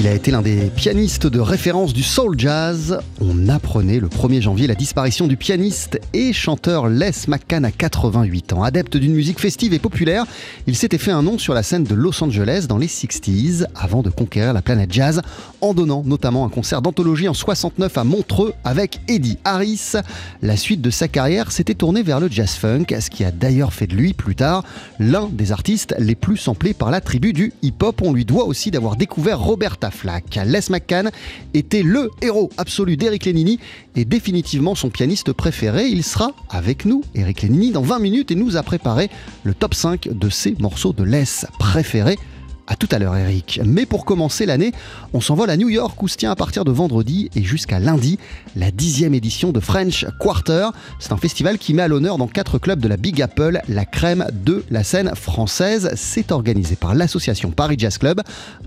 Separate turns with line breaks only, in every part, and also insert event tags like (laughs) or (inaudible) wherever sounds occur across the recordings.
Il a été l'un des pianistes de référence du soul jazz. On apprenait le 1er janvier la disparition du pianiste et chanteur Les McCann à 88 ans. Adepte d'une musique festive et populaire, il s'était fait un nom sur la scène de Los Angeles dans les 60s avant de conquérir la planète jazz en donnant notamment un concert d'anthologie en 69 à Montreux avec Eddie Harris. La suite de sa carrière s'était tournée vers le jazz funk, ce qui a d'ailleurs fait de lui plus tard l'un des artistes les plus samplés par la tribu du hip-hop. On lui doit aussi d'avoir découvert Roberta Les McCann était le héros absolu d'Eric Lenini et définitivement son pianiste préféré. Il sera avec nous, Eric Lenini, dans 20 minutes et nous a préparé le top 5 de ses morceaux de Les préférés. À tout à l'heure, Eric. Mais pour commencer l'année, on s'envole à New York où se tient à partir de vendredi et jusqu'à lundi la dixième édition de French Quarter. C'est un festival qui met à l'honneur dans quatre clubs de la Big Apple la crème de la scène française. C'est organisé par l'association Paris Jazz Club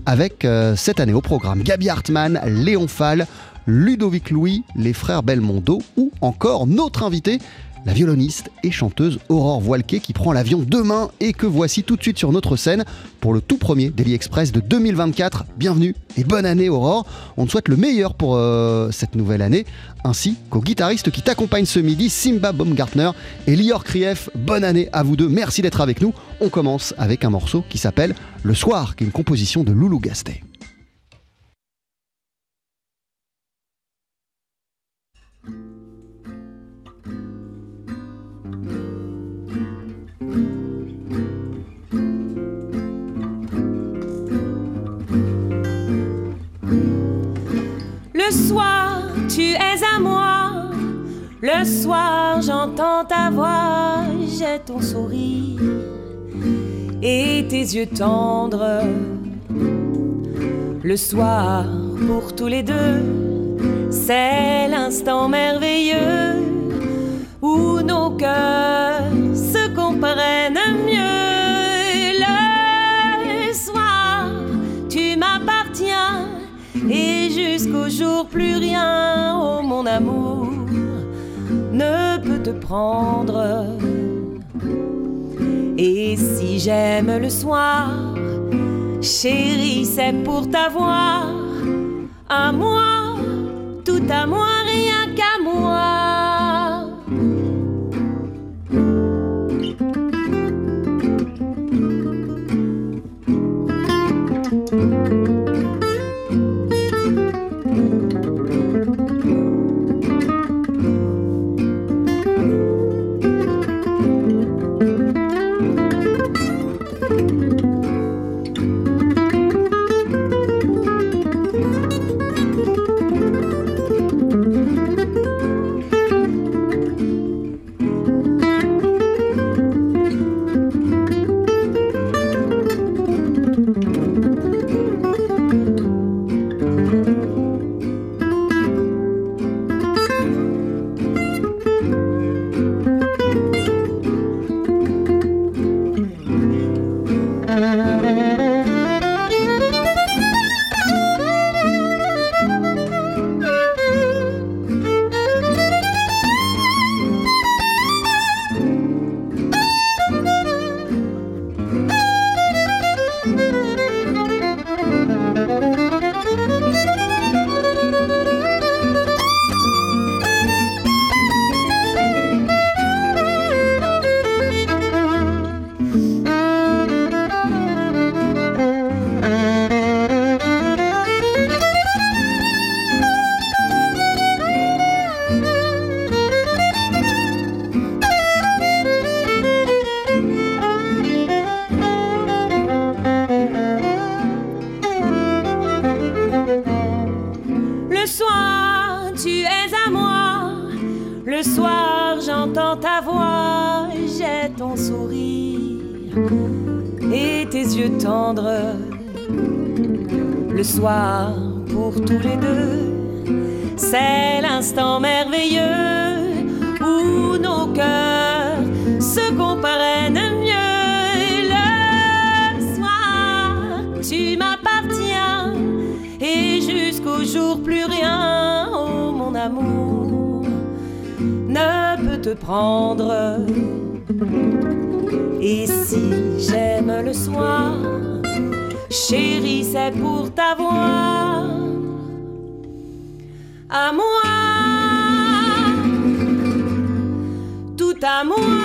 avec euh, cette année au programme Gabi Hartmann, Léon Fall, Ludovic Louis, les frères Belmondo ou encore notre invité, la violoniste et chanteuse Aurore Voilquet qui prend l'avion demain et que voici tout de suite sur notre scène pour le tout premier Daily Express de 2024. Bienvenue et bonne année Aurore. On te souhaite le meilleur pour euh, cette nouvelle année ainsi qu'aux guitaristes qui t'accompagnent ce midi, Simba Baumgartner et Lior Krief. Bonne année à vous deux. Merci d'être avec nous. On commence avec un morceau qui s'appelle Le Soir, qui est une composition de Loulou Gastet.
Soir, tu es à moi. Le soir, j'entends ta voix. J'ai ton sourire et tes yeux tendres. Le soir, pour tous les deux, c'est l'instant merveilleux où nos cœurs se comprennent mieux. Et jusqu'au jour plus rien, oh mon amour, ne peut te prendre. Et si j'aime le soir, chérie, c'est pour t'avoir à moi, tout à moi, rien qu'à moi. Et tes yeux tendres. Le soir, pour tous les deux, c'est l'instant merveilleux où nos cœurs
se comprenne mieux. Le soir, tu m'appartiens et jusqu'au jour plus rien, oh mon amour, ne peut te prendre. Si j'aime le soir, chérie, c'est pour t'avoir. À moi, tout à moi,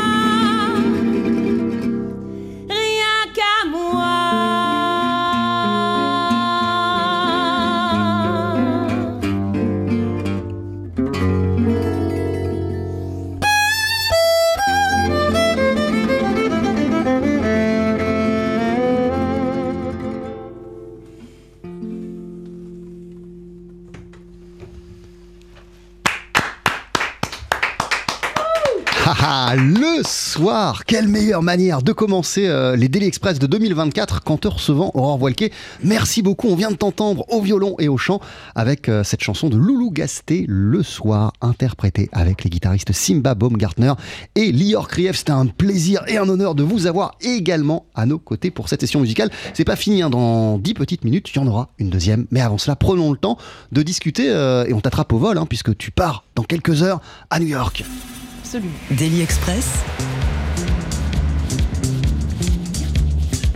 Soir, quelle meilleure manière de commencer euh, les Daily Express de 2024 qu'en te recevant Aurore Voilquet. Merci beaucoup, on vient de t'entendre au violon et au chant avec euh, cette chanson de Loulou Gasté, Le soir, interprétée avec les guitaristes Simba Baumgartner et Lior Krief. C'était un plaisir et un honneur de vous avoir également à nos côtés pour cette session musicale. C'est pas fini, hein, dans 10 petites minutes, il y en aura une deuxième. Mais avant cela, prenons le temps de discuter euh, et on t'attrape au vol, hein, puisque tu pars dans quelques heures à New York.
Absolument.
Daily Express.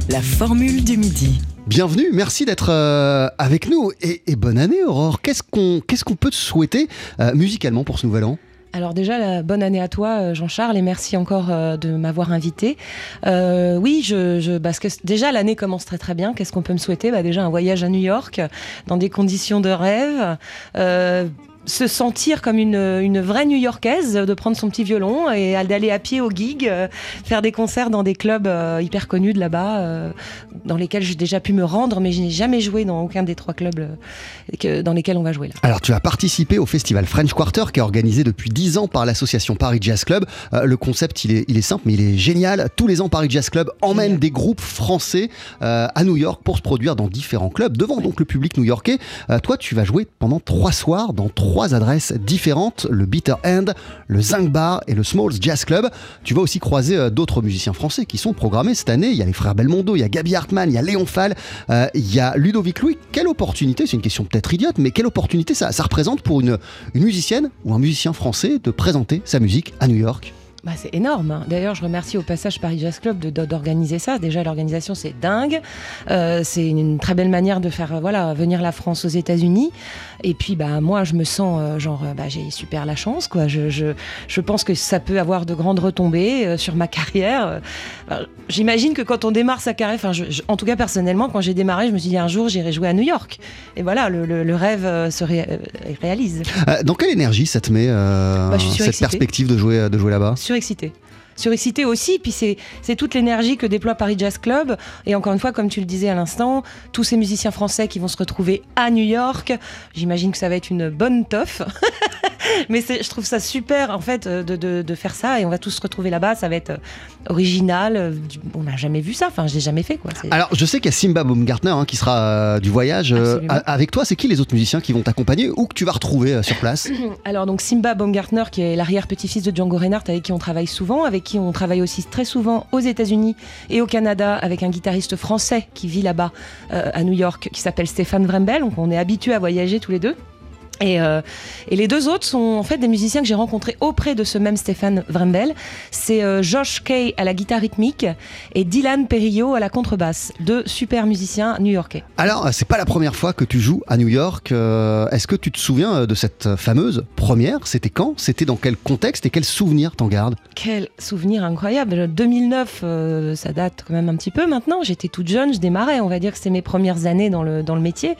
La formule du midi.
Bienvenue, merci d'être euh, avec nous et, et bonne année Aurore. Qu'est-ce qu'on qu'est-ce qu'on peut te souhaiter euh, musicalement pour ce nouvel an?
Alors déjà, la bonne année à toi, euh, Jean-Charles, et merci encore euh, de m'avoir invité. Euh, oui, je, je- parce que déjà l'année commence très très bien. Qu'est-ce qu'on peut me souhaiter? Bah, Déjà un voyage à New York dans des conditions de rêve. Euh, se sentir comme une, une vraie New-Yorkaise, de prendre son petit violon et d'aller à pied au gig, euh, faire des concerts dans des clubs euh, hyper connus de là-bas, euh, dans lesquels j'ai déjà pu me rendre, mais je n'ai jamais joué dans aucun des trois clubs que- dans lesquels on va jouer là.
Alors tu as participé au festival French Quarter qui est organisé depuis 10 ans par l'association Paris Jazz Club. Le concept il est, il est simple mais il est génial. Tous les ans Paris Jazz Club emmène des groupes français à New York pour se produire dans différents clubs devant donc le public new-yorkais. Toi tu vas jouer pendant trois soirs dans trois adresses différentes, le Bitter End, le Zinc Bar et le Smalls Jazz Club. Tu vas aussi croiser euh, d'autres musiciens français qui sont programmés cette année. Il y a les frères Belmondo, il y a Gabi Hartmann, il y a Léon Fall, euh, il y a Ludovic Louis. Quelle opportunité, c'est une question peut-être idiote, mais quelle opportunité ça, représente pour une, musicienne ou un musicien français de présenter sa musique à New York?
Bah, c'est énorme. hein. D'ailleurs, je remercie au passage Paris Jazz Club d'organiser ça. Déjà, l'organisation, c'est dingue. Euh, c'est une très belle manière de faire voilà, venir la France aux États-Unis. Et puis, bah, moi, je me sens euh, genre, euh, bah, j'ai super la chance. Quoi. Je, je, je pense que ça peut avoir de grandes retombées euh, sur ma (laughs) carrière. J'imagine que quand on démarre sa carrière, enfin, je- en tout cas personnellement, quand j'ai démarré, je me suis dit un jour, j'irai jouer à New York. Et voilà, le, le- le rêve se ré- réalise.
Dans quelle énergie ça te met
Bah,
cette
surexcitée.
perspective de jouer, de jouer là-bas?
Surexcité. Surexcité aussi, puis c'est toute l'énergie que déploie Paris Jazz Club. Et encore une fois, comme tu le disais à l'instant, tous ces musiciens français qui vont se retrouver à New York, j'imagine que ça va être une bonne toffe. (laughs) Mais je trouve ça super, en fait, euh, de, de- de faire ça. Et on va tous se retrouver là-bas. Ça va être euh, original. euh, On n'a jamais vu ça. Enfin, je l'ai jamais fait, quoi.
Alors, je sais qu'il y a Simba Baumgartner hein, qui sera euh, du voyage euh, avec toi. C'est qui les autres musiciens qui vont t'accompagner ou que tu vas retrouver euh, sur place? (clears throat)
Alors donc Simba Baumgartner, qui est l'arrière-petit-fils de Django Reinhardt, avec qui on travaille souvent, avec qui on travaille aussi très souvent aux États-Unis et au Canada, avec un guitariste français qui vit là-bas euh, à New York, qui s'appelle Stéphane Vrembel. Donc on est habitués à voyager tous les deux. Et, euh, et les deux autres sont en fait des musiciens que j'ai rencontrés auprès de ce même Stéphane Vrembel. C'est euh, Josh Kay à la guitare rythmique et Dylan Perillo à la contrebasse. Deux super musiciens new-yorkais.
Alors, c'est pas la première fois que tu joues à New York. euh, Est-ce que tu te souviens de cette fameuse première? C'était quand? C'était dans quel contexte et quel souvenir t'en gardes?
Quel souvenir incroyable. 2009, euh, ça date quand même un petit peu maintenant. J'étais toute jeune, je démarrais. On va dire que c'est mes premières années dans le, dans le métier.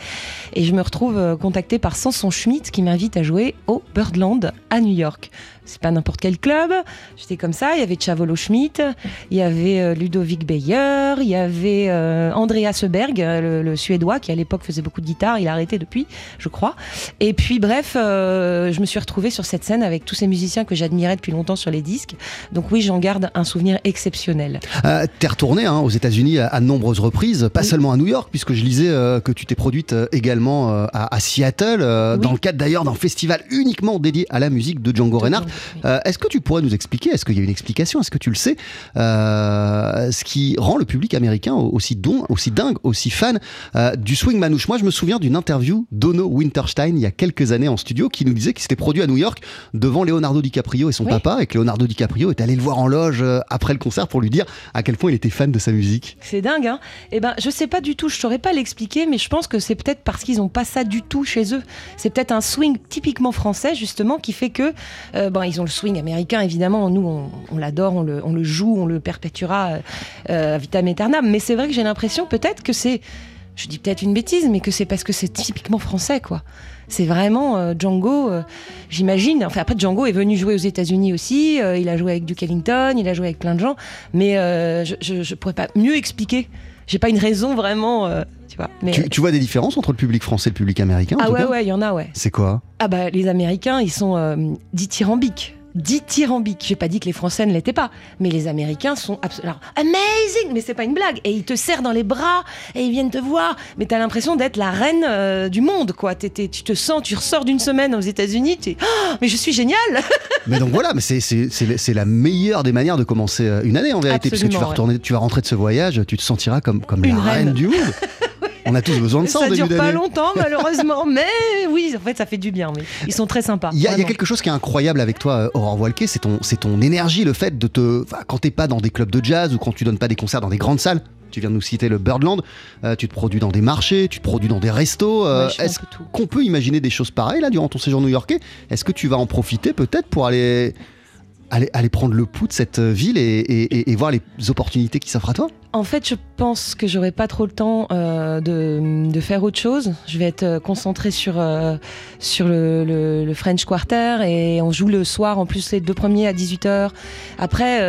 Et je me retrouve contactée par Samson Schmidt qui m'invite à jouer au Birdland à New York. C'est pas n'importe quel club. J'étais comme ça. Il y avait Chavolo Schmidt, il y avait euh, Ludovic Beyer, il y avait euh, Andreas Seberg, euh, le, le Suédois, qui à l'époque faisait beaucoup de guitare. Il a arrêté depuis, je crois. Et puis, bref, euh, je me suis retrouvée sur cette scène avec tous ces musiciens que j'admirais depuis longtemps sur les disques. Donc oui, j'en garde un souvenir exceptionnel.
Euh, T'es retourné hein, aux États-Unis à, à de nombreuses reprises, pas
Oui.
seulement à New York, puisque je lisais euh, que tu t'es produite également à, à Seattle,
Oui.
dans le cadre d'ailleurs d'un festival uniquement dédié à la musique de Django Reinhardt. Euh, est-ce que tu pourrais nous expliquer, est-ce qu'il y a une explication, est-ce que tu le sais, euh, ce qui rend le public américain aussi, don, aussi dingue, aussi fan euh, du swing manouche? Moi, je me souviens d'une interview d'Ono Winterstein il y a quelques années en studio qui nous disait qu'il s'était produit à New York devant Leonardo DiCaprio et son
Oui.
papa, et que Leonardo DiCaprio est allé le voir en loge après le concert pour lui dire à quel point il était fan de sa musique.
C'est dingue, hein Eh ben, je sais pas du tout, je saurais pas l'expliquer, mais je pense que c'est peut-être parce qu'ils ont pas ça du tout chez eux. C'est peut-être un swing typiquement français, justement, qui fait que, euh, bon, ils ont le swing américain, évidemment, nous, on, l'adore, on le, on le joue, on le perpétuera euh, euh, vitam aeternam, mais c'est vrai que j'ai l'impression peut-être que c'est, je dis peut-être une bêtise, mais que c'est parce que c'est typiquement français, quoi. C'est vraiment euh, Django, euh, j'imagine. Enfin, après, Django est venu jouer aux États-Unis aussi. il a joué avec Duke Ellington, il a joué avec plein de gens. Mais je, je pourrais pas mieux expliquer. J'ai pas une raison vraiment, euh, tu vois. Mais,
Tu, tu vois des différences entre le public français et le public américain en
ah
tout
ouais,
cas
ouais, il y en a, ouais.
C'est quoi?
Ah bah, les Américains, ils sont euh, dithyrambiques. Dithyrambiques. J'ai pas dit que les Français ne l'étaient pas, mais les Américains sont absolument amazing. Mais c'est pas une blague. Et ils te serrent dans les bras et ils viennent te voir. Mais t'as l'impression d'être la reine euh, du monde, quoi. Tu te sens, tu ressors d'une semaine aux États-Unis, tu es, Ah, mais je suis génial. (laughs)
Mais donc voilà, mais c'est- la meilleure des manières de commencer euh, une année en vérité, parce que tu vas
Absolument,
retourner, tu vas rentrer de ce voyage, tu te sentiras comme, comme
Une
la reine.
reine.
du monde. (laughs) On a tous besoin de ça, en
ça
début
dure pas longtemps, malheureusement. (laughs) mais oui, en fait, ça fait du bien. Mais ils sont très sympas.
Il y, a, y quelque chose qui est incroyable avec toi, euh, Aurore Walke, c'est ton, c'est ton énergie, le fait de te. quand t'es pas dans des clubs de jazz ou quand tu donnes pas des concerts dans des grandes salles, tu viens de nous citer le Birdland, euh, tu te produis dans des marchés, tu te produis dans des restos. euh,
Ouais,
Est-ce qu'on peut imaginer des choses pareilles là durant ton séjour new-yorkais? Est-ce que tu vas en profiter peut-être pour aller, aller, prendre le pouls de cette euh, ville et, voir les opportunités qui s'offrent à toi
En fait, je pense que j'aurai pas trop le temps euh, de, faire autre chose. Je vais être euh, concentrée sur, sur le, French Quarter et on joue le soir, en plus les deux premiers à 18h. Après,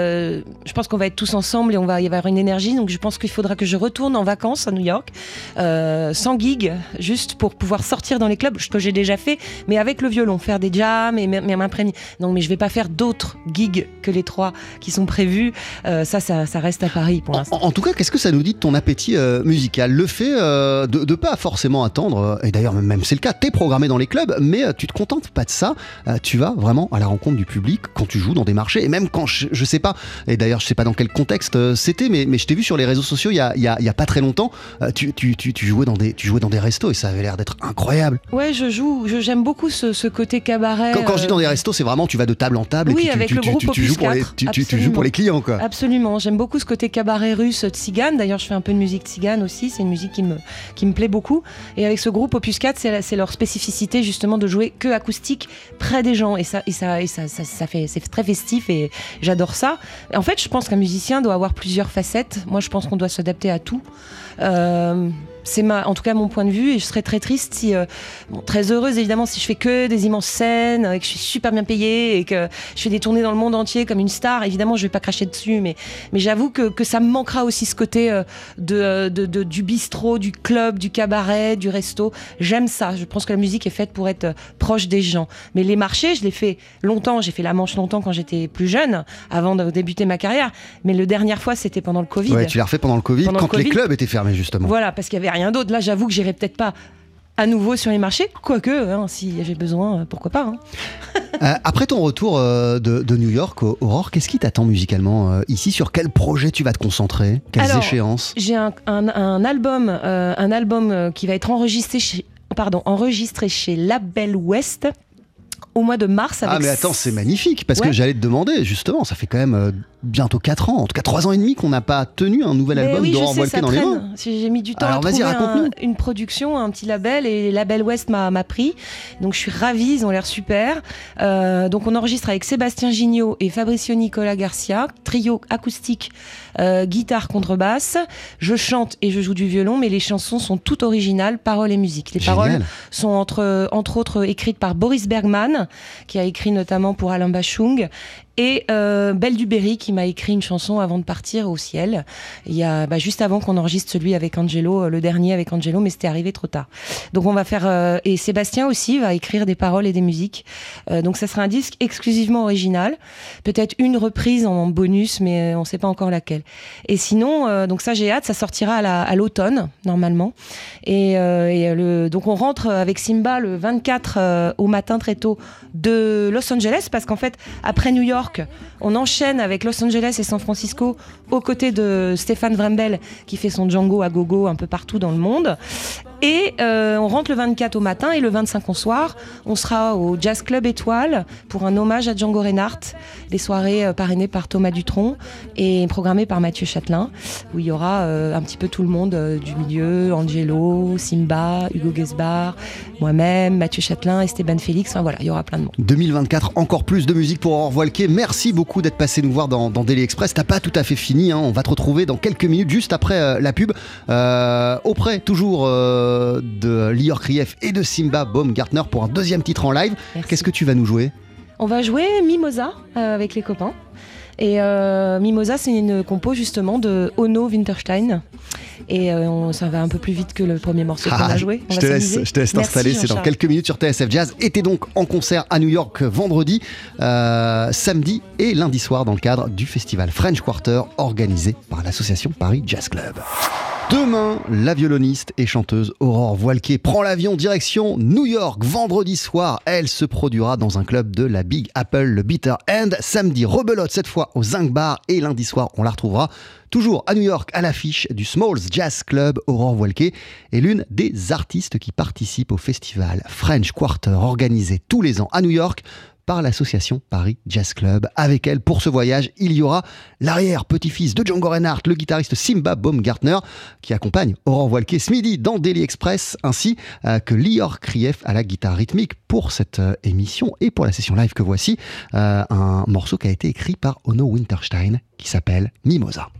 je pense qu'on va être tous ensemble et on va y avoir une énergie. Donc je pense qu'il faudra que je retourne en vacances à New York, sans gig, juste pour pouvoir sortir dans les clubs, ce que j'ai déjà fait, mais avec le violon, faire des jams et m'imprégner. Non, mais je vais pas faire d'autres gigs que les trois qui sont prévus. Euh, ça, ça, ça reste à Paris pour l'instant.
en tout cas, qu'est-ce que ça nous dit de ton appétit euh, musical? Le fait euh, de ne pas forcément attendre, et d'ailleurs même c'est le cas, t'es programmé dans les clubs, mais tu te contentes pas de ça, tu vas vraiment à la rencontre du public quand tu joues dans des marchés, et même quand, je, je sais pas, et d'ailleurs je sais pas dans quel contexte c'était, mais, mais je t'ai vu sur les réseaux sociaux il y a, il y a- il y a pas très longtemps, tu, tu, tu, tu jouais dans des, tu jouais dans des restos et ça avait l'air d'être incroyable.
Ouais, je joue, j'aime beaucoup ce, ce côté cabaret.
Quand, quand je dis dans des restos, c'est vraiment tu vas de table en table
Oui,
et
avec le groupe
tu- tu
Opus
joues pour les,
4,
tu, tu- tu joues
absolument.
pour les clients quoi.
Absolument, j'aime beaucoup ce côté cabaret russe tzigane. D'ailleurs, je fais un peu de musique tzigane aussi. C'est une musique qui me, qui me plaît beaucoup. Et avec ce groupe Opus 4, c'est leur spécificité justement de jouer que acoustique près des gens. Et ça, et ça, et ça, ça, ça fait, c'est très festif et j'adore ça. En fait, je pense qu'un musicien doit avoir plusieurs facettes. Moi, je pense qu'on doit s'adapter à tout. Euh, c'est ma, en tout cas mon point de vue, et je serais très triste si, euh, bon, très heureuse évidemment si je fais que des immenses scènes, et que je suis super bien payée et que je fais des tournées dans le monde entier comme une star. Évidemment, je vais pas cracher dessus, mais, mais j'avoue que, que ça me manquera aussi ce côté euh, de, de- de- du bistrot, du club, du cabaret, du resto. J'aime ça. Je pense que la musique est faite pour être euh, proche des gens. Mais les marchés, je l'ai fait longtemps. J'ai fait la Manche longtemps quand j'étais plus jeune, avant de débuter ma carrière. Mais le dernière fois, c'était pendant le Covid.
Ouais, tu l'as refait pendant le Covid,
Pendant le
quand les
Covid.
clubs étaient fermés justement.
Voilà, parce qu'il y avait rien d'autre. Là, j'avoue que j'irai peut-être pas à nouveau sur les marchés, quoique, hein, si j'ai besoin, euh, pourquoi pas. hein.
Euh, après ton retour euh, de, de New York, Au- Aurore, qu'est-ce qui t'attend musicalement euh, ici? Sur quel projet tu vas te concentrer? Quelles
Alors,
échéances?
J'ai un, un- un album, un album qui va être enregistré chez, pardon, enregistré chez Label West au mois de mars. Avec
Ah mais attends, c'est magnifique parce que j'allais te demander justement, ça fait quand même euh, bientôt 4 ans, en tout cas 3 ans et demi qu'on n'a pas tenu un nouvel
Mais
album
oui, je sais,
Walke
ça
dans les
traîne.
mains.
J'ai mis du temps
Alors,
à
vas-y,
trouver un-
raconte-nous.
une production, un petit label, et Label West m'a pris. Donc je suis ravie, ils ont l'air super. Euh, donc on enregistre avec Sébastien Gignot et Fabricio Nicola Garcia, trio acoustique, euh, guitare, contrebasse. Je chante et je joue du violon, mais les chansons sont toutes originales, paroles et musique. Les paroles sont entre, entre autres écrites par Boris Bergman, qui a écrit notamment pour Alain Bachung, et euh, Belle Duberry, qui m'a écrit une chanson avant de partir au ciel. Il y a bah, juste avant qu'on enregistre celui avec Angelo, euh, le dernier avec Angelo, mais c'était arrivé trop tard. Donc on va faire euh, et Sébastien aussi va écrire des paroles et des musiques. Donc ça sera un disque exclusivement original, peut-être une reprise en bonus, mais on ne sait pas encore laquelle. Et sinon, donc ça j'ai hâte, ça sortira à la- à l'automne normalement. Et, donc on rentre avec Simba le 24 euh, au matin très tôt de Los Angeles, parce qu'en fait, après New York, on enchaîne avec Los Angeles et San Francisco aux côtés de Stéphane Vrembel, qui fait son Django à gogo un peu partout dans le monde. Et euh, on rentre le 24 au matin et le 25 au soir, on sera au Jazz Club Étoile pour un hommage à Django Reinhardt, des soirées euh, parrainées par Thomas Dutronc et programmées par Mathieu Châtelain, où il y aura euh, un petit peu tout le monde du milieu, Angelo, Simba, Hugo Gesbar, moi-même, Mathieu Châtelain, Esteban Félix, enfin voilà, il y aura plein de monde.
2024, encore plus de musique pour Aurore Voilquet. Merci beaucoup d'être passé nous voir dans, Daily Express. T'as pas tout à fait fini, hein. on va te retrouver dans quelques minutes, juste après la pub, auprès toujours de Lior Krief et de Simba Baumgartner pour un deuxième titre en live. Qu'est-ce que tu vas nous jouer?
On va jouer Mimosa euh, avec les copains. Et euh, Mimosa, c'est une compo justement de Ono Winterstein. Et euh, ça va un peu plus vite que le premier morceau qu'on a ah, joué.
je, te laisse, je, te laisse, t'installer, c'est dans quelques minutes sur TSF Jazz. Et t'es donc en concert à New York vendredi, samedi et lundi soir dans le cadre du festival French Quarter organisé par l'association Paris Jazz Club. Demain, la violoniste et chanteuse Aurore Voilquet prend l'avion direction New York. Vendredi soir, elle se produira dans un club de la Big Apple, le Bitter End. Samedi, rebelote cette fois au Zinc Bar et lundi soir, on la retrouvera toujours à New York à l'affiche du Smalls Jazz Club. Aurore Voilquet est l'une des artistes qui participent au festival French Quarter organisé tous les ans à New York par l'association Paris Jazz Club. Avec elle, pour ce voyage, il y aura l'arrière-petit-fils de Django Reinhardt, le guitariste Simba Baumgartner, qui accompagne Aurore Voilquet Smidi dans Daily Express, ainsi euh, que Lior Krief à la guitare rythmique pour cette euh, émission et pour la session live que voici, euh, un morceau qui a été écrit par Ono Winterstein qui s'appelle. Mimosa,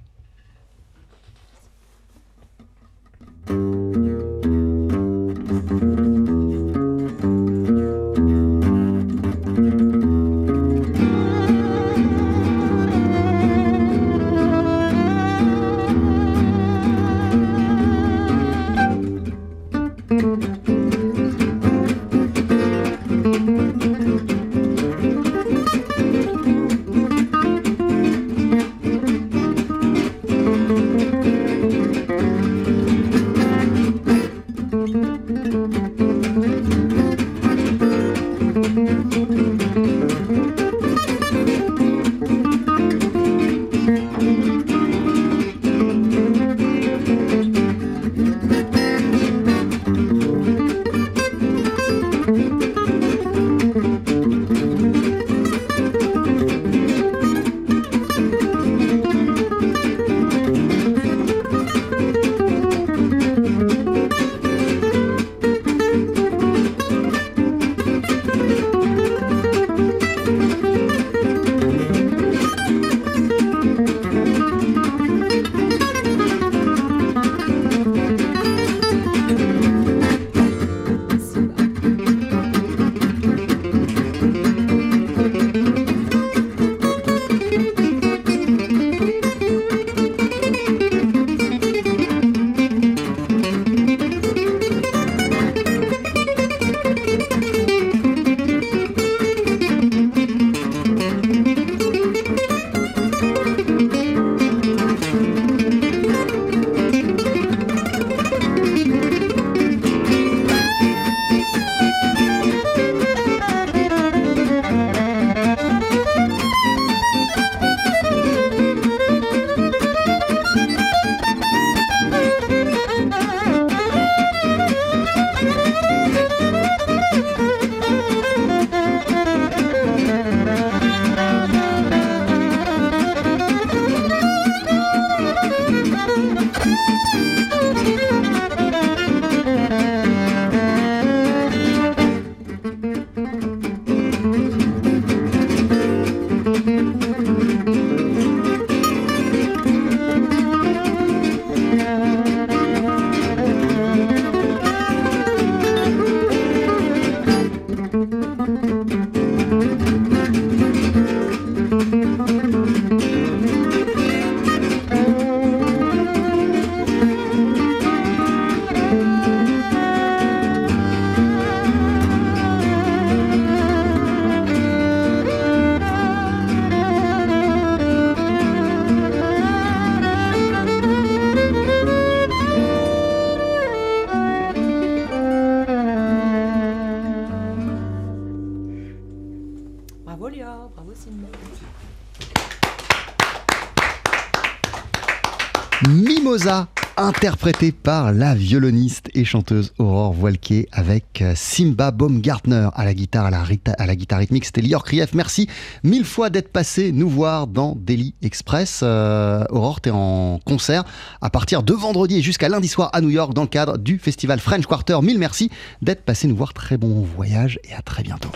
interprété par la violoniste et chanteuse Aurore Voilquier avec euh, Simba Baumgartner à la guitare, à la, guitare rythmique. C'était Lior Krief. Merci mille fois d'être passé nous voir dans Daily Express. Euh, Aurore, tu es en concert à partir de vendredi et jusqu'à lundi soir à New York dans le cadre du festival French Quarter. Mille merci d'être passé nous voir. Très bon voyage et à très bientôt.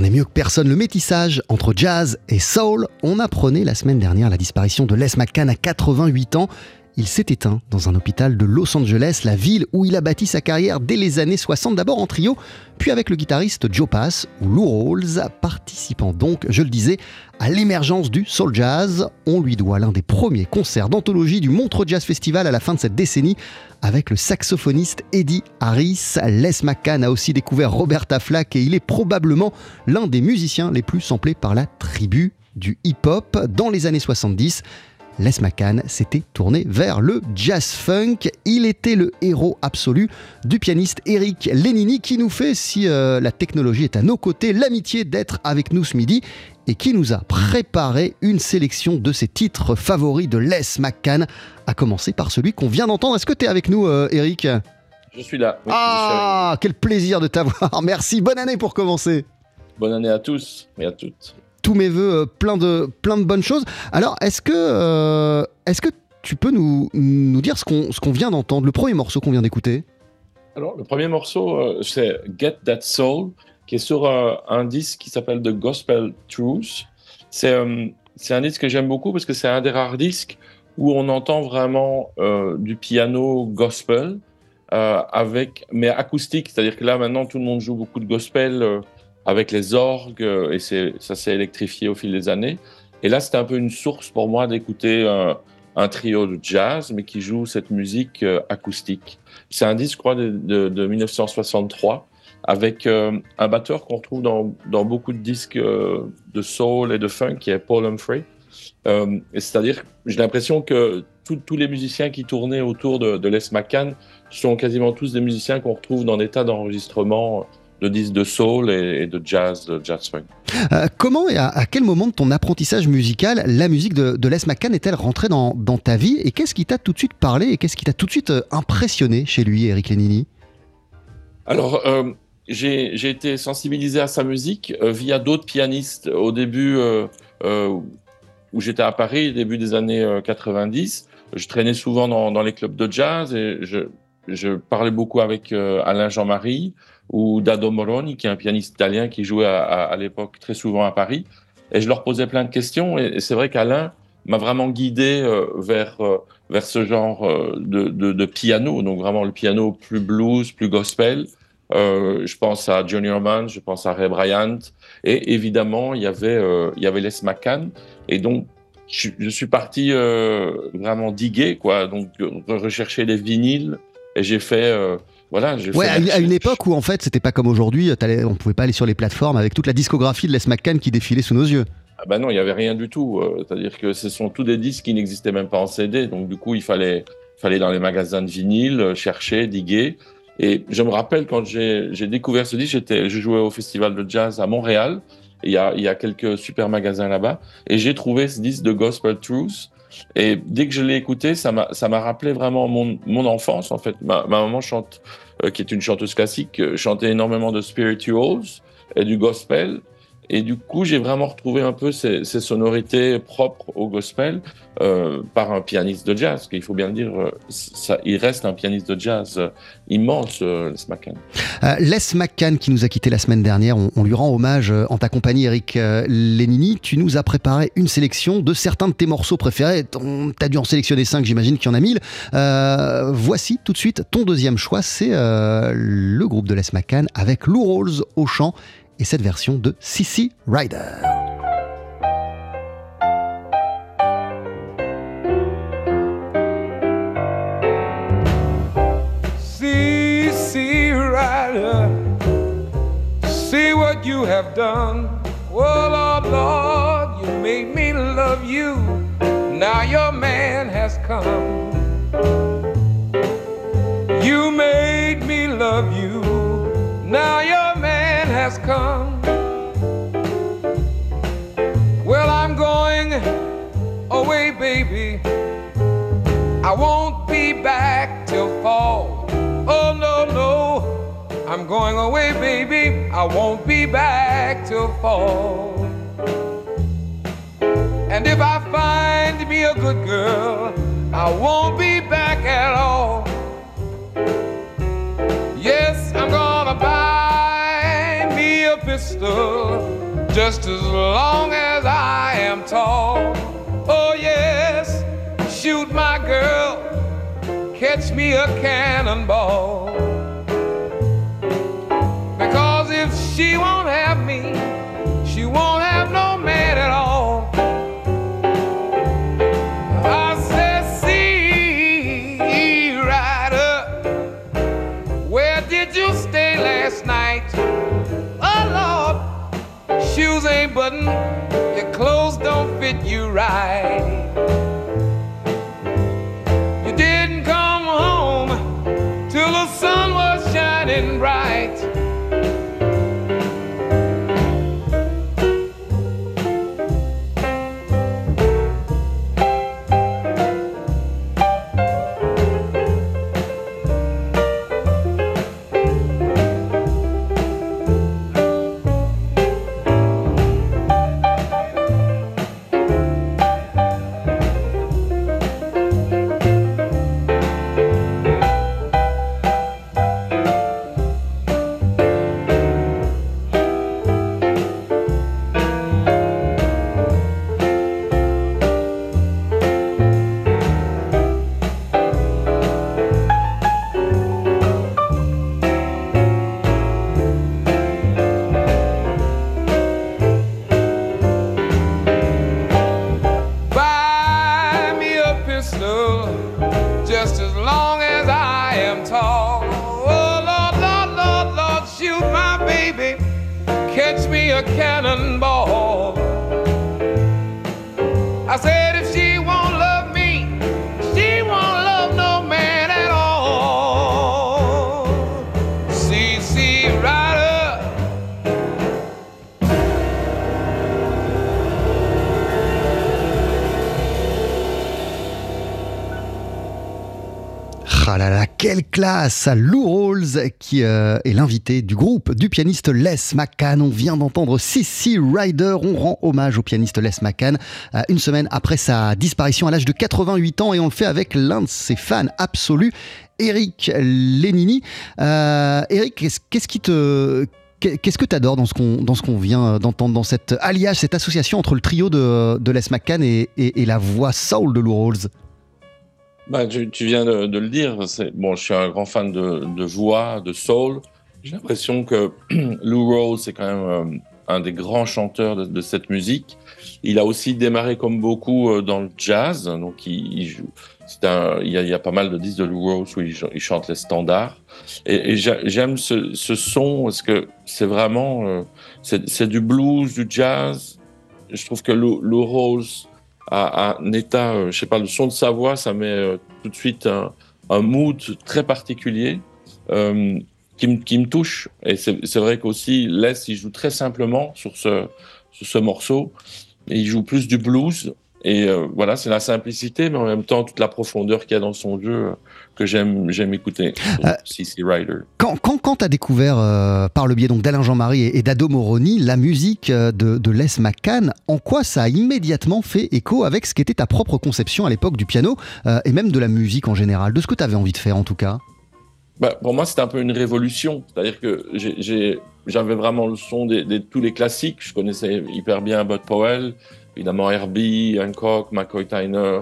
Mieux que personne le métissage entre jazz et soul. On apprenait la semaine dernière la disparition de Les McCann à 88 ans. Il s'est éteint dans un hôpital de Los Angeles, la ville où il a bâti sa carrière dès les années 60, d'abord en trio, puis avec le guitariste Joe Pass ou Lou Rawls, participant donc, je le disais, à l'émergence du soul jazz. On lui doit l'un des premiers concerts d'anthologie du Montreux Jazz Festival à la fin de cette décennie avec le saxophoniste Eddie Harris. Les McCann a aussi découvert Roberta Flack et il est probablement l'un des musiciens les plus samplés par la tribu du hip-hop dans les années 70. Les McCann s'était tourné vers le jazz funk. Il était le héros absolu du pianiste Eric Lenini qui nous fait, si euh, la technologie est à nos côtés, l'amitié d'être avec nous ce midi et qui nous a préparé une sélection de ses titres favoris de Les McCann, à commencer par celui qu'on vient d'entendre. Est-ce que tu es avec nous, euh, Eric?
Je suis là.
ah, quel plaisir de t'avoir. (laughs) Merci. Bonne année pour commencer.
Bonne année à tous et à toutes.
Tous mes voeux, euh, plein, de, plein de bonnes choses. Alors, est-ce que, euh, est-ce que tu peux nous, nous dire ce qu'on, qu'on vient d'entendre, le premier morceau qu'on vient d'écouter?
Alors, le premier morceau, c'est Get That Soul qui est sur un, disque qui s'appelle The Gospel Truth. C'est c'est un disque que j'aime beaucoup parce que c'est un des rares disques où on entend vraiment euh, du piano gospel, euh, avec, mais acoustique. C'est-à-dire que là, maintenant, tout le monde joue beaucoup de gospel euh, avec les orgues, et ça s'est électrifié au fil des années. Et là, c'était un peu une source pour moi d'écouter un trio de jazz, mais qui joue cette musique acoustique. C'est un disque, je crois, de, de, de 1963 avec un batteur qu'on retrouve dans, beaucoup de disques de soul et de funk, qui est Paul Humphrey. Euh, c'est-à-dire, j'ai l'impression que tous les musiciens qui tournaient autour de, Les McCann sont quasiment tous des musiciens qu'on retrouve dans des tas d'enregistrements de disques de soul et, de jazz, de jazz swing.
Euh, comment et à, quel moment de ton apprentissage musical, la musique de, Les McCann est-elle rentrée dans, ta vie Et qu'est-ce qui t'a tout de suite parlé et qu'est-ce qui t'a tout de suite euh, impressionné chez lui, Eric Lenini
Alors, euh, j'ai été sensibilisé à sa musique via d'autres pianistes au début où j'étais à Paris, début des années 90. Je traînais souvent dans, les clubs de jazz et je, parlais beaucoup avec Alain Jean-Marie ou Dado Moroni, qui est un pianiste italien qui jouait à, l'époque très souvent à Paris. Et je leur posais plein de questions. Et, c'est vrai qu'Alain m'a vraiment guidé euh, vers, euh, vers ce genre euh, de, de, piano, donc vraiment le piano plus blues, plus gospel. je pense à Johnny Orman, je pense à Ray Bryant. Et évidemment, il y avait, il y avait Les McCann. Et donc, je, je suis parti vraiment diguer, quoi. Donc, rechercher les vinyles. Et j'ai fait voilà,
ouais, à, une, époque où en fait c'était pas comme aujourd'hui, on pouvait pas aller sur les plateformes avec toute la discographie de Les McCann qui défilait sous nos yeux.
Ah bah non, il y avait rien du tout. Euh, c'est-à-dire que ce sont tous des disques qui n'existaient même pas en CD, donc du coup il fallait, fallait dans les magasins de vinyle euh, chercher, diguer. Et je me rappelle quand j'ai découvert ce disque, j'étais, je jouais au festival de jazz à Montréal. Il y a, il y a quelques super magasins là-bas, et j'ai trouvé ce disque de Gospel Truth. Et dès que je l'ai écouté, ça m'a rappelé vraiment mon, mon enfance. En fait, ma, ma maman chante euh, qui est une chanteuse classique, euh, chantait énormément de spirituals et du gospel. Et du coup, j'ai vraiment retrouvé un peu ces, sonorités propres au gospel euh, par un pianiste de jazz, qu'il faut bien le dire, ça, il reste un pianiste de jazz immense, Les McCann.
Les McCann, qui nous a quitté la semaine dernière, on, lui rend hommage en ta compagnie, Eric Lenini. Tu nous as préparé une sélection de certains de tes morceaux préférés. Tu as dû en sélectionner cinq, j'imagine qu'il y en a mille. voici tout de suite ton deuxième choix, c'est le groupe de Les McCann avec Lou Rawls au chant et cette version de Sissy Rider.
See what you have done. Oh Lord, you made me love you. Now your man has come. Come. Well, I'm going away, baby. I won't be back till fall. Oh, no, no. I'm going away, baby. I won't be back till fall. And if I find me a good girl, I won't be back at all. Just as long as I am tall. Oh, yes, shoot my girl, catch me a cannonball. Because if she won't have me, she won't have no man at all. Right.
Classe Lou Rawls, qui euh, est l'invité du groupe du pianiste Les McCann. On vient d'entendre Sissy Ryder. On rend hommage au pianiste Les McCann euh, une semaine après sa disparition à l'âge de 88 ans et on le fait avec l'un de ses fans absolus, Eric Lenini. Euh, Eric, qu'est-ce qui te... Qu'est-ce que tu adores dans ce qu'on vient d'entendre dans cette alliage, cette association entre le trio de, de Les McCann et, et, et la voix soul de Lou Rawls?
Bah, tu, viens de, le dire. Bon, je suis un grand fan de, voix, de soul. J'ai l'impression que (clears throat) Lou Rawls, c'est quand même euh, un des grands chanteurs de, cette musique. Il a aussi démarré comme beaucoup euh, dans le jazz. Donc, il, joue. Il, y a, pas mal de disques de Lou Rawls où il, chante les standards. Et, j'aime ce, ce, son parce que c'est vraiment. Euh, c'est du blues, du jazz. Je trouve que Lou, Lou Rawls à, un état, euh, je sais pas, le son de sa voix, ça met euh, tout de suite un, mood très particulier euh, qui, me touche. Et c'est vrai qu'aussi, Les, il joue très simplement sur ce, morceau. Il joue plus du blues. Et voilà, c'est la simplicité, mais en même temps toute la profondeur qu'il y a dans son jeu que j'aime j'aime écouter. Euh, CC Rider.
Quand quand, quand tu as découvert euh, par le biais donc d'Alain Jean-Marie et, et d'Ado Moroni la musique de, de Les McCann, en quoi ça a immédiatement fait écho avec ce qu'était ta propre conception à l'époque du piano euh, et même de la musique en général, de ce que tu avais envie de faire en tout cas?
Bah, Pour moi, c'était un peu une révolution. C'est-à-dire que j'avais vraiment le son de tous les classiques. Je connaissais hyper bien Bud Powell, évidemment Herbie, Hancock, McCoy Tyner,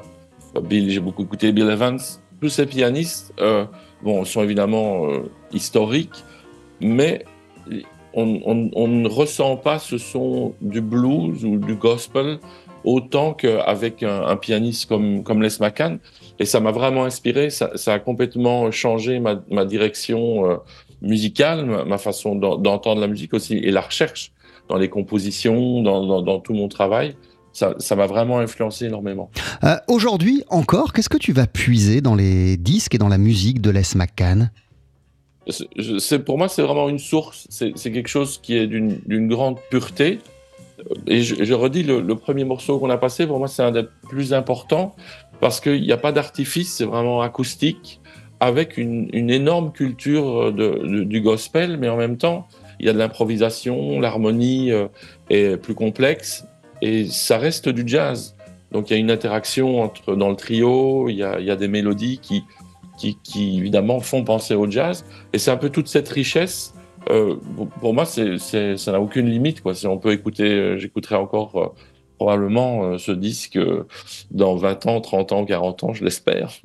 Bill, j'ai beaucoup écouté Bill Evans. Tous ces pianistes, euh, bon, sont évidemment euh, historiques, mais on, ne ressent pas ce son du blues ou du gospel autant qu'avec un, un, pianiste comme, comme Les McCann. Et ça m'a vraiment inspiré, ça, a complètement changé ma, ma direction euh, musicale, ma, façon d'entendre la musique aussi, et la recherche dans les compositions, dans, dans tout mon travail ça m'a vraiment influencé énormément.
Euh, Aujourd'hui encore, qu'est-ce que tu vas puiser dans les disques et dans la musique de Les McCann
pour moi c'est vraiment une source. C'est quelque chose qui est d'une grande pureté. Et je, je redis le, le, premier morceau qu'on a passé pour moi c'est un des plus importants parce qu'il n'y a pas d'artifice c'est vraiment acoustique avec une, une énorme culture de, de, du gospel mais en même temps il y a de l'improvisation l'harmonie euh, est plus complexe et ça reste du jazz. Donc il y a une interaction entre, dans le trio, il y a, des mélodies qui, qui, évidemment font penser au jazz. Et c'est un peu toute cette richesse. Euh, pour moi, ça n'a aucune limite. Quoi. On peut écouter, euh, j'écouterai encore euh, probablement euh, ce disque euh, dans 20 ans, 30 ans, 40 ans, je l'espère. (laughs)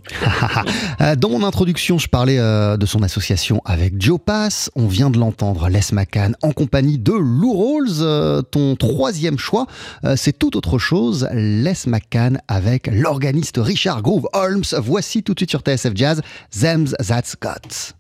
Euh, dans mon introduction, je parlais de son association avec Joe Pass. On vient de l'entendre, Les McCann, en compagnie de Lou Rawls. Ton troisième choix, c'est tout autre chose. Les McCann avec l'organiste Richard Groove Holmes. Voici tout de suite sur TSF Jazz, Zems That's Got.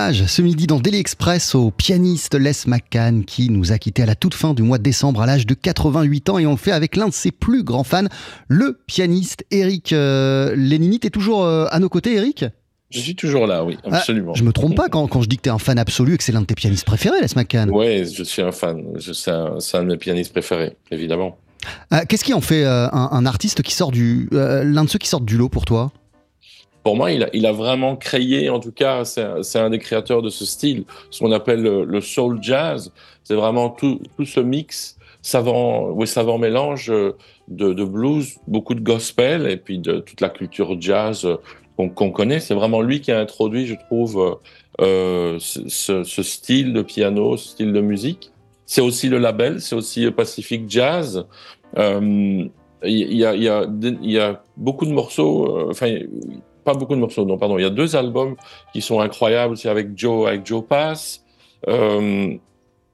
Hommage ce midi dans Daily Express au pianiste Les McCann qui nous a quitté à la toute fin du mois de décembre à l'âge de 88 ans et on le fait avec l'un de ses plus grands fans, le pianiste Eric euh, Lénini. T'es toujours euh, à nos côtés, Eric?
Je suis toujours là, oui,
Ah,
absolument.
je me trompe pas quand, quand je dis que t'es un fan absolu et que c'est l'un de tes pianistes préférés, Les McCann.
Oui, je suis un fan. C'est un, de mes pianistes préférés, évidemment.
Euh, Qu'est-ce qui en fait euh, un, un artiste qui sort du. l'un de ceux qui sortent du lot pour toi?
Pour moi, il a, vraiment créé, en tout cas, c'est un, des créateurs de ce style, ce qu'on appelle le, soul jazz. C'est vraiment tout, ce mix savant, oui, savant mélange euh, de, blues, beaucoup de gospel et puis de toute la culture jazz euh, qu'on connaît. C'est vraiment lui qui a introduit, je trouve, euh, ce, style de piano, ce style de musique. C'est aussi le label, c'est aussi Pacific Jazz. Il y, a, beaucoup de morceaux, pas beaucoup de morceaux, non, pardon. Il y a deux albums qui sont incroyables, c'est avec Joe, avec Joe Pass. Euh,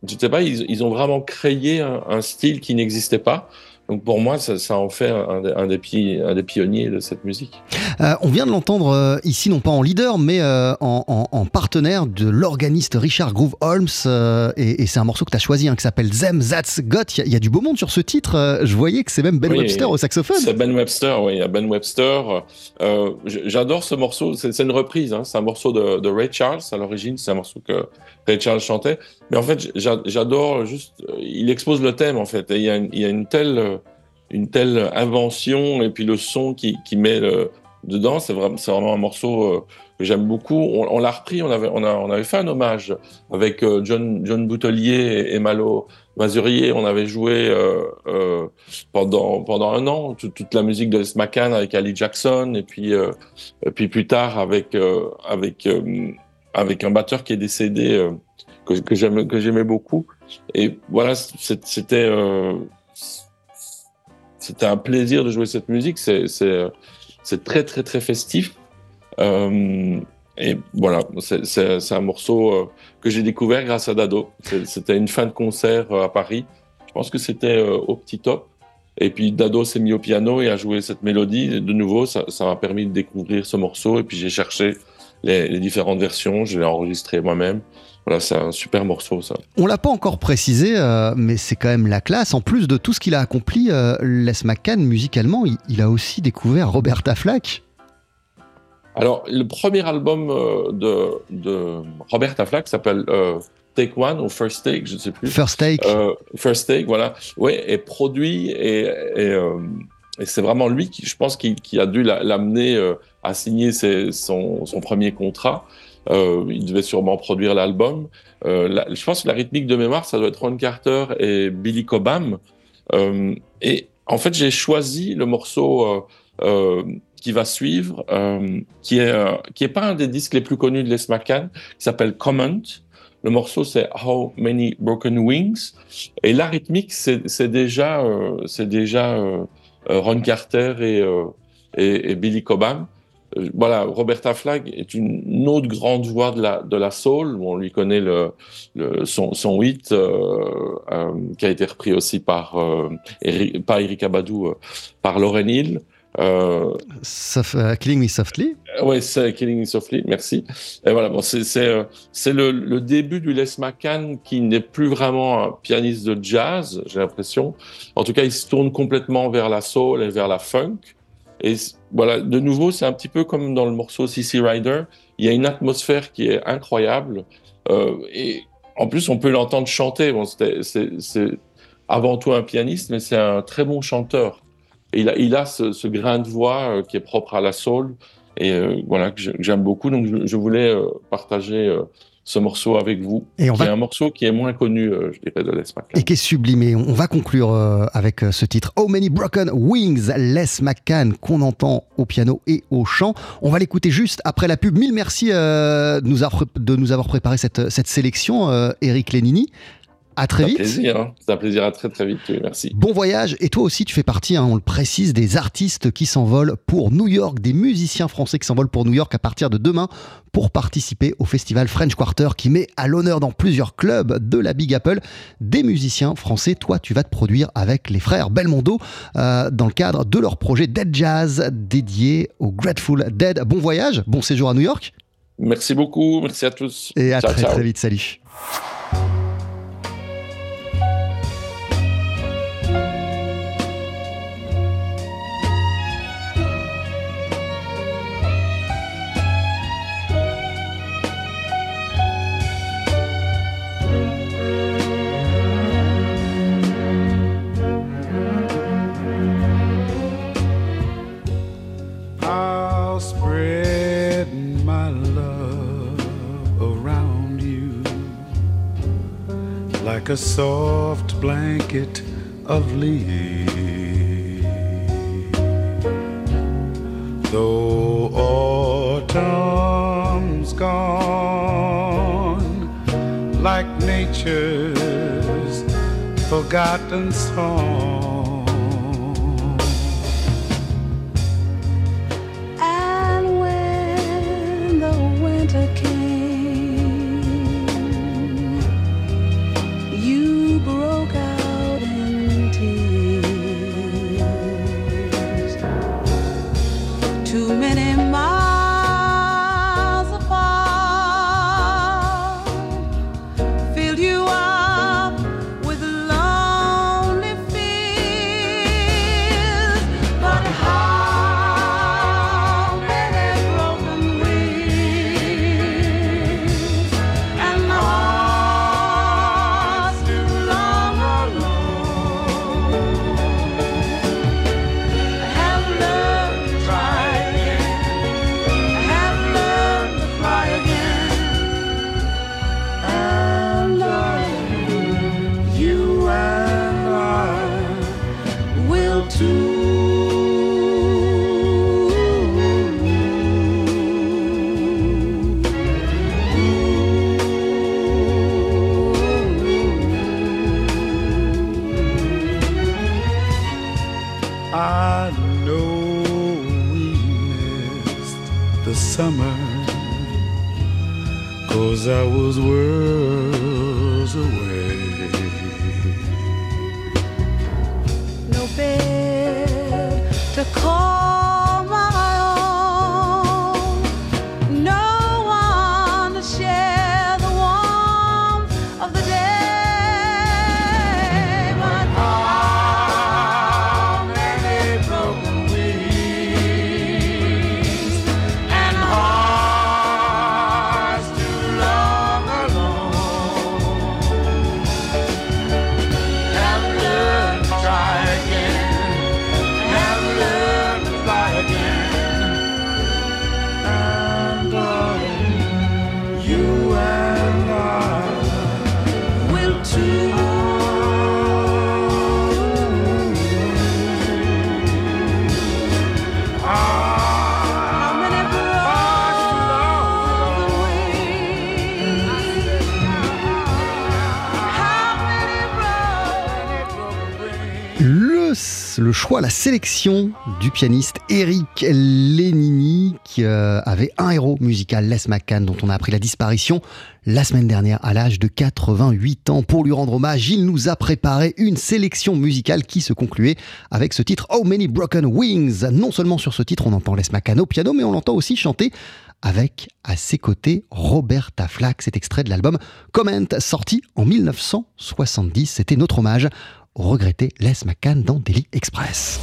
je sais pas, ils, ils ont vraiment créé un, un style qui n'existait pas. Donc pour moi, ça, ça en fait un, des- un des pi- un des pionniers de cette musique.
Euh, on vient de l'entendre euh, ici, non pas en leader, mais euh, en, en- en partenaire de l'organiste Richard Groove Holmes. et et c'est un morceau que tu as choisi, hein, qui s'appelle Them That's Got. Il y, a- il y a du beau monde sur ce titre. je voyais que c'est même Ben
Oui,
Webster au saxophone.
C'est Ben Webster, oui, il y a Ben Webster. J'adore ce morceau, c'est c'est une reprise, hein, c'est un morceau de, de Ray Charles à l'origine, c'est un morceau que Ray Charles chantait. Mais en fait, j'a- j'adore juste, euh, il expose le thème en fait, il y a une, telle, euh, une telle invention et puis le son qui, met dedans, c'est vraiment, un morceau euh, que j'aime beaucoup. On, l'a repris, on avait, on, avait fait un hommage avec euh, John, Boutelier et, Malo Mazurier. On avait joué euh, euh, pendant, pendant un an toute, la musique de Les avec Ali Jackson et puis, euh, puis plus tard avec, euh, avec, euh, avec un batteur qui est décédé euh, que, j'aimais beaucoup. Et voilà, euh, c'était un plaisir de jouer cette musique. C'est très très très festif. Euh, et voilà, c'est- un morceau euh, que j'ai découvert grâce à Dado. C'était une fin de concert à Paris. Je pense que c'était au Petit Top. Et puis Dado s'est mis au piano et a joué cette mélodie. De nouveau, ça m'a permis de découvrir ce morceau. Et puis j'ai cherché les différentes versions. Je l'ai enregistré moi-même. Voilà, c'est un super morceau, ça.
On l'a pas encore précisé, euh, mais c'est quand même la classe. En plus de tout ce qu'il a accompli, euh, Les McCann, musicalement, il, il a aussi découvert Roberta Flack.
Alors, le premier album euh, de, de Roberta Flack s'appelle euh, Take One ou First Take, je ne sais plus.
First Take.
First Take, voilà. Oui, est produit et, et, et c'est vraiment lui qui, je pense, qui, qui a dû la- l'amener à signer ses- son, son premier contrat. Euh, il devait sûrement produire l'album. Euh, je pense que la rythmique de mémoire, ça doit être Ron Carter et Billy Cobham. Euh, et en fait, j'ai choisi le morceau qui va suivre, qui est qui est pas un des disques les plus connus de Les McCann, qui s'appelle Comment. Le morceau c'est How Many Broken Wings et la rythmique c'est déjà c'est déjà Ron Carter et, et Billy Cobham. Voilà, Roberta Flack est une, autre grande voix de la de la soul. On lui connaît le, le son son hit euh, euh, qui a été repris aussi par euh, Eric, pas Eric Abadou, par Lauren Hill.
Killing Me Softly.
Ouais, c'est Killing Me Softly, merci. Et voilà, bon, c'est le, le début du Les McCann qui n'est plus vraiment un pianiste de jazz, j'ai l'impression. En tout cas, il se tourne complètement vers la soul et vers la funk. Et voilà, de nouveau, c'est un petit peu comme dans le morceau CC Rider. Il y a une atmosphère qui est incroyable. Euh, et en plus, on peut l'entendre chanter. Bon, c'est avant tout un pianiste, mais c'est un très bon chanteur. Il a, il a ce, grain de voix euh, qui est propre à la soul et euh, voilà que j'aime beaucoup. Donc je, voulais partager ce morceau avec vous,
Et on
qui
va-
est un morceau qui est moins connu, euh, je dirais, de Les McCann.
Et qui est sublimé. On va conclure euh, avec euh, ce titre How Many Broken Wings, Les McCann, qu'on entend au piano et au chant. On va l'écouter juste après la pub. Mille merci de, nous avoir, de nous avoir préparé cette, cette sélection, Eric Lénini. À très
C'est un
vite.
plaisir, hein. c'est un plaisir à très très vite. merci.
Bon voyage et toi aussi tu fais partie, hein, on le précise, des artistes qui s'envolent pour New York, des musiciens français qui s'envolent pour New York à partir de demain pour participer au festival French Quarter qui met à l'honneur dans plusieurs clubs de la Big Apple des musiciens français. Toi tu vas te produire avec les frères Belmondo euh, dans le cadre de leur projet Dead Jazz dédié au Grateful Dead. Bon voyage, bon séjour à New York.
Merci beaucoup, merci à tous.
Et à
Ciao,
très
ciao.
très vite, salut.
Like a soft blanket of leaves. Though autumn's gone, like nature's forgotten song.
Choix, la sélection du pianiste Eric Lénini qui euh, avait un héros musical, Les McCann, dont on a appris la disparition la semaine dernière à l'âge de 88 ans. Pour lui rendre hommage, il nous a préparé une sélection musicale qui se concluait avec ce titre How Many Broken Wings. Non seulement sur ce titre on entend Les McCann au piano, mais on l'entend aussi chanter avec à ses côtés Roberta Flack. Cet extrait de l'album Comment, sorti en 1970. C'était notre hommage au regretté Les McCann dans Daily Express.